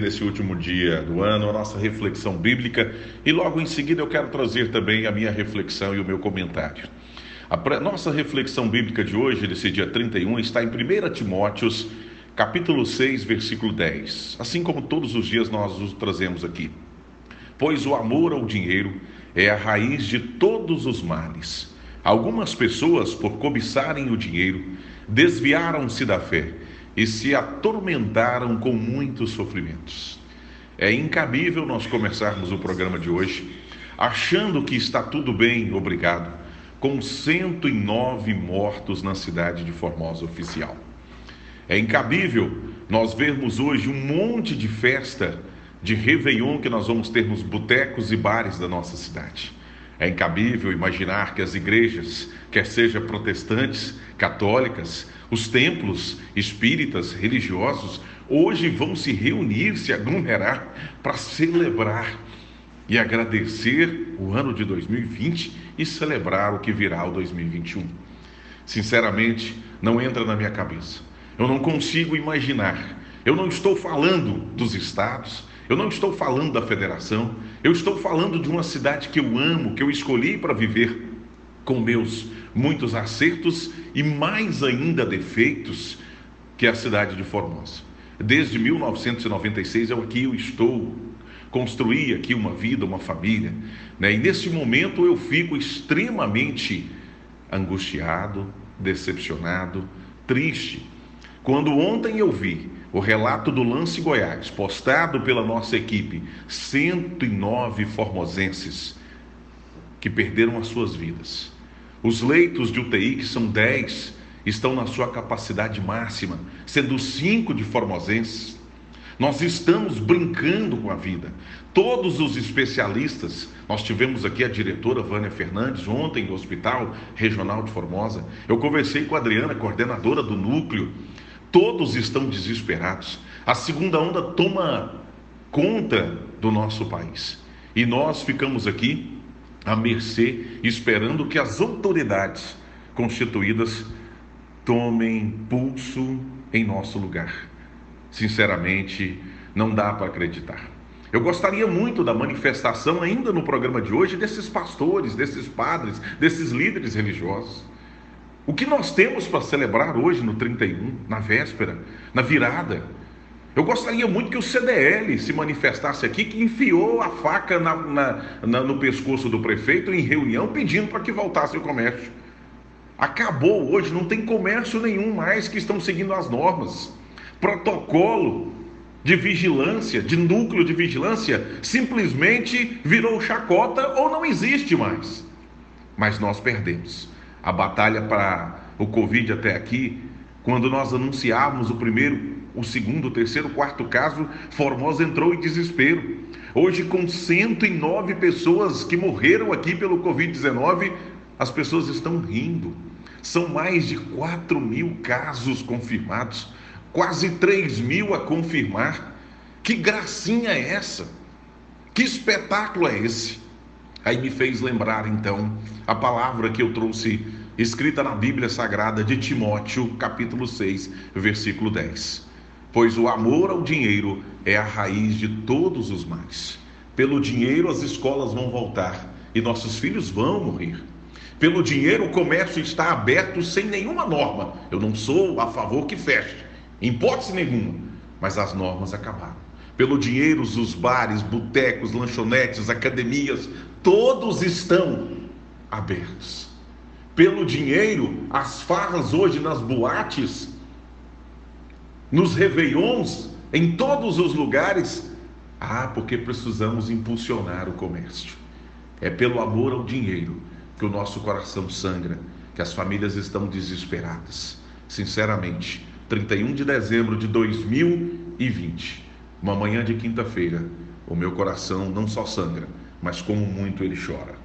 nesse último dia do ano, a nossa reflexão bíblica e logo em seguida eu quero trazer também a minha reflexão e o meu comentário. A nossa reflexão bíblica de hoje, desse dia 31, está em 1 Timóteos, capítulo 6, versículo 10. Assim como todos os dias nós os trazemos aqui. Pois o amor ao dinheiro é a raiz de todos os males. Algumas pessoas, por cobiçarem o dinheiro, desviaram-se da fé e se atormentaram com muitos sofrimentos. É incabível nós começarmos o programa de hoje achando que está tudo bem, obrigado, com 109 mortos na cidade de Formosa oficial. É incabível nós vermos hoje um monte de festa de Réveillon que nós vamos ter nos botecos e bares da nossa cidade. É incabível imaginar que as igrejas, quer sejam protestantes, católicas, os templos espíritas, religiosos, hoje vão se reunir, se aglomerar para celebrar e agradecer o ano de 2020 e celebrar o que virá o 2021. Sinceramente, não entra na minha cabeça. Eu não consigo imaginar. Eu não estou falando dos estados, eu não estou falando da federação, eu estou falando de uma cidade que eu amo, que eu escolhi para viver com meus muitos acertos e mais ainda defeitos, que é a cidade de Formosa. Desde 1996 eu aqui eu estou, construí aqui uma vida, uma família, né? e nesse momento eu fico extremamente angustiado, decepcionado, triste. Quando ontem eu vi o relato do Lance Goiás, postado pela nossa equipe, 109 formosenses que perderam as suas vidas. Os leitos de UTI, que são 10, estão na sua capacidade máxima, sendo 5 de formosenses. Nós estamos brincando com a vida. Todos os especialistas, nós tivemos aqui a diretora Vânia Fernandes ontem no Hospital Regional de Formosa. Eu conversei com a Adriana, coordenadora do núcleo. Todos estão desesperados. A segunda onda toma conta do nosso país. E nós ficamos aqui à mercê, esperando que as autoridades constituídas tomem pulso em nosso lugar. Sinceramente, não dá para acreditar. Eu gostaria muito da manifestação, ainda no programa de hoje, desses pastores, desses padres, desses líderes religiosos. O que nós temos para celebrar hoje no 31, na véspera, na virada? Eu gostaria muito que o CDL se manifestasse aqui, que enfiou a faca na, na, na, no pescoço do prefeito em reunião pedindo para que voltasse o comércio. Acabou hoje, não tem comércio nenhum mais que estão seguindo as normas. Protocolo de vigilância, de núcleo de vigilância, simplesmente virou chacota ou não existe mais. Mas nós perdemos. A batalha para o Covid até aqui, quando nós anunciávamos o primeiro o segundo, o terceiro, o quarto caso, Formosa entrou em desespero. Hoje, com 109 pessoas que morreram aqui pelo Covid-19, as pessoas estão rindo. São mais de 4 mil casos confirmados, quase 3 mil a confirmar. Que gracinha é essa? Que espetáculo é esse? Aí me fez lembrar então a palavra que eu trouxe escrita na Bíblia Sagrada de Timóteo, capítulo 6, versículo 10 pois o amor ao dinheiro é a raiz de todos os males. Pelo dinheiro as escolas vão voltar e nossos filhos vão morrer. Pelo dinheiro o comércio está aberto sem nenhuma norma. Eu não sou a favor que feche, em hipótese nenhuma, mas as normas acabaram. Pelo dinheiro os bares, botecos, lanchonetes, academias, todos estão abertos. Pelo dinheiro, as farras hoje nas boates nos réveillons, em todos os lugares. Ah, porque precisamos impulsionar o comércio. É pelo amor ao dinheiro que o nosso coração sangra, que as famílias estão desesperadas. Sinceramente, 31 de dezembro de 2020, uma manhã de quinta-feira, o meu coração não só sangra, mas como muito ele chora.